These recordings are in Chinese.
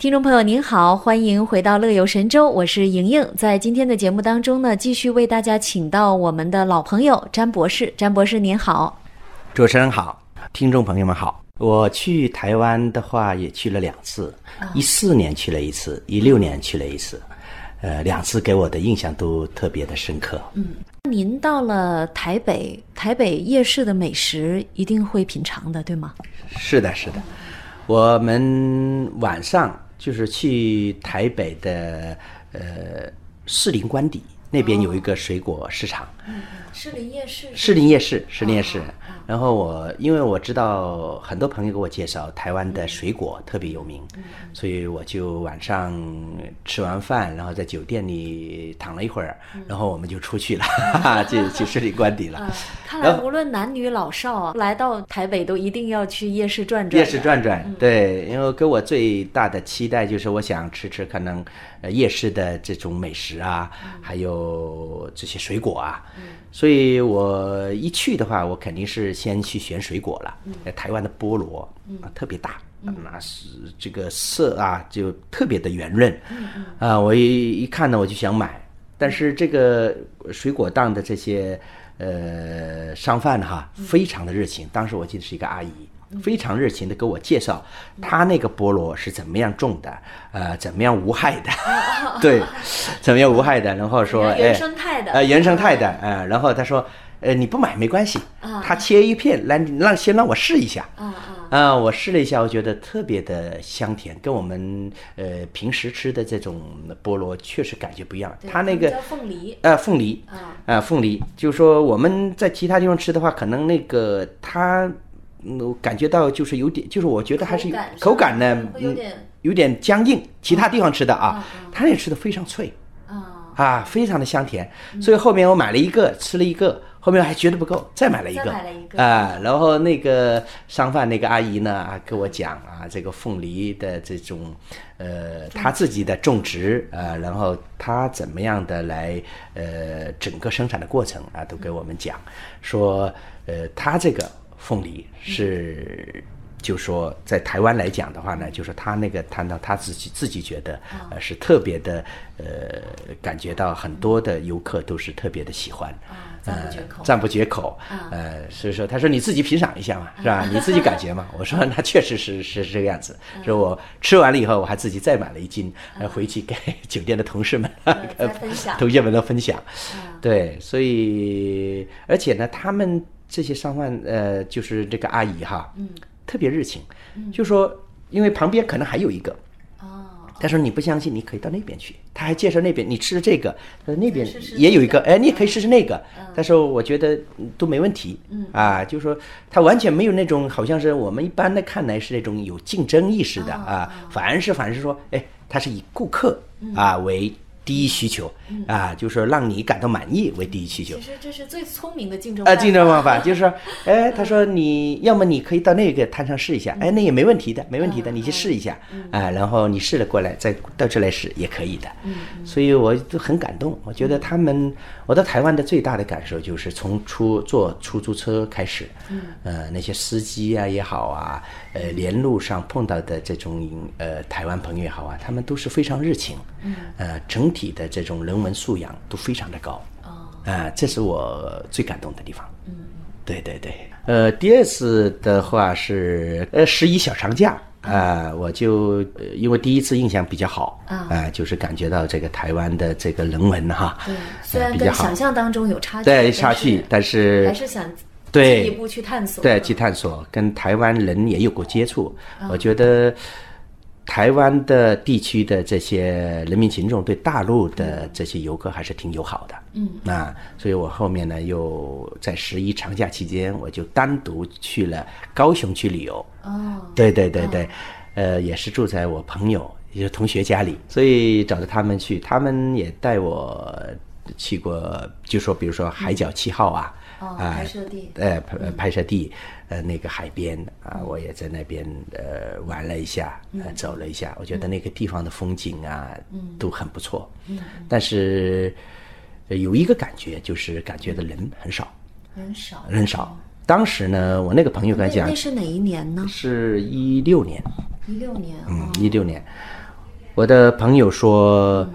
听众朋友您好，欢迎回到乐游神州，我是莹莹。在今天的节目当中呢，继续为大家请到我们的老朋友詹博士。詹博士您好，主持人好，听众朋友们好。我去台湾的话也去了两次，一四年去了一次，一六年去了一次，呃，两次给我的印象都特别的深刻。嗯，您到了台北，台北夜市的美食一定会品尝的，对吗？是的，是的。我们晚上就是去台北的呃士林官邸那边有一个水果市场，士林夜市，士林夜市，士林夜市。然后我因为我知道很多朋友给我介绍台湾的水果特别有名，所以我就晚上吃完饭，然后在酒店里躺了一会儿，然后我们就出去了，去去士林官邸了。看来无论男女老少，来到台北都一定要去夜市转转。夜市转转，对，因为给我最大的期待就是我想吃吃可能呃夜市的这种美食啊，还有这些水果啊。所以我一去的话，我肯定是先去选水果了。台湾的菠萝啊特别大，那是这个色啊就特别的圆润。啊，我一一看呢，我就想买。但是这个水果档的这些呃商贩哈，非常的热情。当时我记得是一个阿姨。非常热情的给我介绍，他那个菠萝是怎么样种的，呃，怎么样无害的，对，怎么样无害的，然后说，原生态的，呃，原生态的，呃，然后他说，呃，你不买没关系，他切一片来让先让我试一下，啊啊，我试了一下，我觉得特别的香甜，跟我们呃平时吃的这种菠萝确实感觉不一样，它那个凤梨，呃，凤梨，啊，凤梨，就是说我们在其他地方吃的话，可能那个它。嗯，感觉到就是有点，就是我觉得还是口感呢，嗯，有点僵硬。其他地方吃的啊，他那吃的非常脆，啊。啊，非常的香甜。所以后面我买了一个，吃了一个，后面还觉得不够，再买了一个，啊，然后那个商贩那个阿姨呢，啊，跟我讲啊，这个凤梨的这种，呃，他自己的种植啊，然后他怎么样的来，呃，整个生产的过程啊，都给我们讲，说，呃，他这个。凤梨是，就说在台湾来讲的话呢，就是他那个谈到他自己自己觉得，呃，是特别的，呃，感觉到很多的游客都是特别的喜欢，赞不绝口，赞不绝口，呃，所以说他说你自己品赏一下嘛，是吧？你自己感觉嘛。我说那确实是是这个样子，说我吃完了以后，我还自己再买了一斤，呃，回去给 酒店的同事们分享，同学们都分享，对，所以而且呢，他们。这些商贩，呃，就是这个阿姨哈，嗯，特别热情，就说，因为旁边可能还有一个，哦，他说你不相信，你可以到那边去，他还介绍那边，你吃的这个，他说那边也有一个，哎，你也可以试试那个，他说我觉得都没问题，嗯，啊，就说他完全没有那种好像是我们一般的看来是那种有竞争意识的啊，反而是反而是说，哎，他是以顾客啊为。第一需求啊，就是让你感到满意为第一需求。其实这是最聪明的竞争啊，竞争方法 就是，哎，他说你要么你可以到那个摊上试一下，哎，那也没问题的，没问题的，你去试一下啊，然后你试了过来再到这来试也可以的。所以我都很感动，我觉得他们，我到台湾的最大的感受就是从出坐出租车开始，呃，那些司机啊也好啊，呃，连路上碰到的这种呃台湾朋友也好啊，他们都是非常热情，嗯。呃，整体。的这种人文素养都非常的高，啊，这是我最感动的地方。嗯，对对对。呃，第二次的话是呃十一小长假啊，我就因为第一次印象比较好啊，就是感觉到这个台湾的这个人文哈，对，虽然跟想象当中有差距，对差距，但是还是想进一步去探索，对，去探索，跟台湾人也有过接触，我觉得。台湾的地区的这些人民群众对大陆的这些游客还是挺友好的，嗯，那，所以我后面呢又在十一长假期间，我就单独去了高雄去旅游。哦，对对对对，呃，也是住在我朋友也是同学家里，所以找着他们去，他们也带我去过，就说比如说海角七号啊。啊，拍摄地，呃，拍拍摄地，呃，那个海边啊，我也在那边呃玩了一下，呃，走了一下，我觉得那个地方的风景啊，嗯。都很不错。嗯，但是有一个感觉，就是感觉的人很少，很少，人少。当时呢，我那个朋友跟我讲，那是哪一年呢？是一六年，一六年，嗯，一六年。我的朋友说，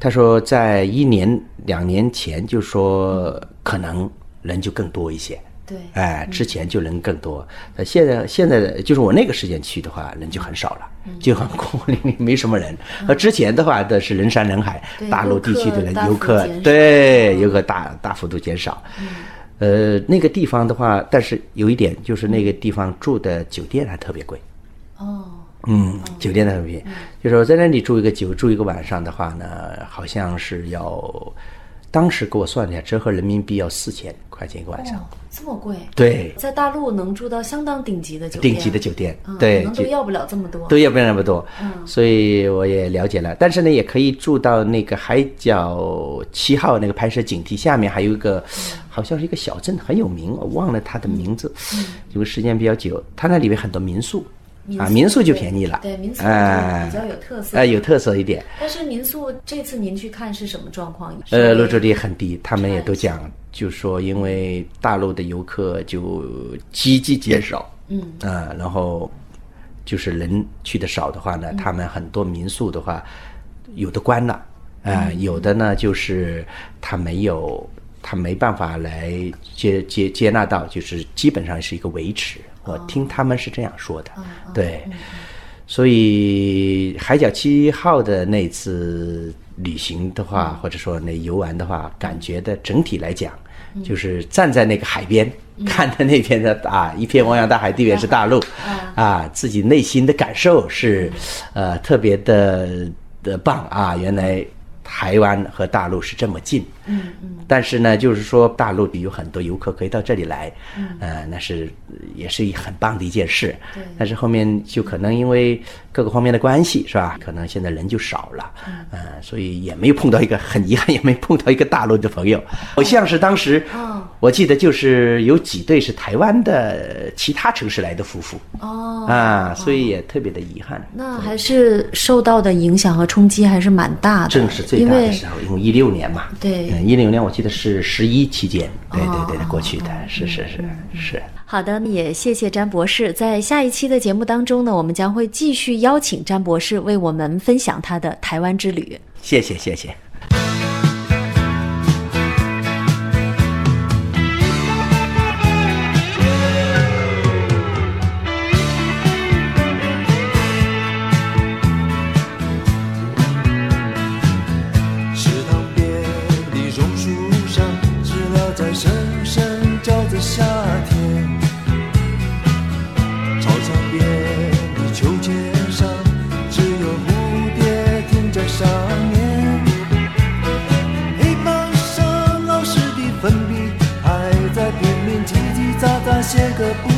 他说在一年两年前就说可能人就更多一些。对，哎，之前就人更多，呃，现在现在就是我那个时间去的话，人就很少了，就很空零零，没什么人。而，之前的话的是人山人海，大陆地区的人游客，对，游客大大幅度减少。呃，那个地方的话，但是有一点就是那个地方住的酒店还特别贵。哦。嗯，酒店特别，就说在那里住一个酒住一个晚上的话呢，好像是要。当时给我算一下，折合人民币要四千块钱一个晚上，这么贵？对，在大陆能住到相当顶级的酒店，顶级的酒店，对，能都要不了这么多，都要不了那么多。嗯，所以我也了解了，但是呢，也可以住到那个海角七号那个拍摄景地下面，还有一个，好像是一个小镇，很有名，我忘了它的名字，因为时间比较久。它那里面很多民宿。啊，民宿就便宜了，对民宿比较有特色，哎，有特色一点。但是民宿这次您去看是什么状况？呃，入住率很低，他们也都讲，就说因为大陆的游客就积极减少，嗯。啊，然后就是人去的少的话呢，他们很多民宿的话，有的关了，啊，有的呢就是他没有，他没办法来接接接纳到，就是基本上是一个维持。我听他们是这样说的，对，所以海角七号的那次旅行的话，或者说那游玩的话，感觉的整体来讲，就是站在那个海边，看着那边的 啊一片汪洋大海，地面是大陆，啊，自己内心的感受是，呃，特别的的棒啊，原来。台湾和大陆是这么近，嗯嗯，但是呢，就是说大陆有很多游客可以到这里来，嗯，呃，那是也是很棒的一件事，对。但是后面就可能因为各个方面的关系，是吧？可能现在人就少了，嗯，所以也没有碰到一个很遗憾，也没碰到一个大陆的朋友。好像是当时，我记得就是有几对是台湾的其他城市来的夫妇，哦，啊，所以也特别的遗憾。那还是受到的影响和冲击还是蛮大的，正是最。大的时候，因为一六年嘛，对，一六年我记得是十一期间，对对对，过去的是是是是。好的，也谢谢詹博士。在下一期的节目当中呢，我们将会继续邀请詹博士为我们分享他的台湾之旅。谢谢谢谢。叫着夏天，操场边的秋千上只有蝴蝶停在上面。黑板上老师的粉笔还在拼命叽叽喳喳写个不。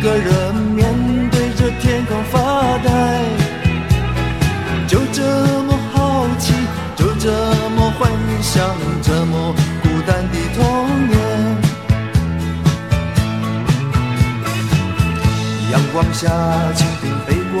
一个人面对着天空发呆，就这么好奇，就这么幻想，这么孤单的童年。阳光下，蜻蜓飞过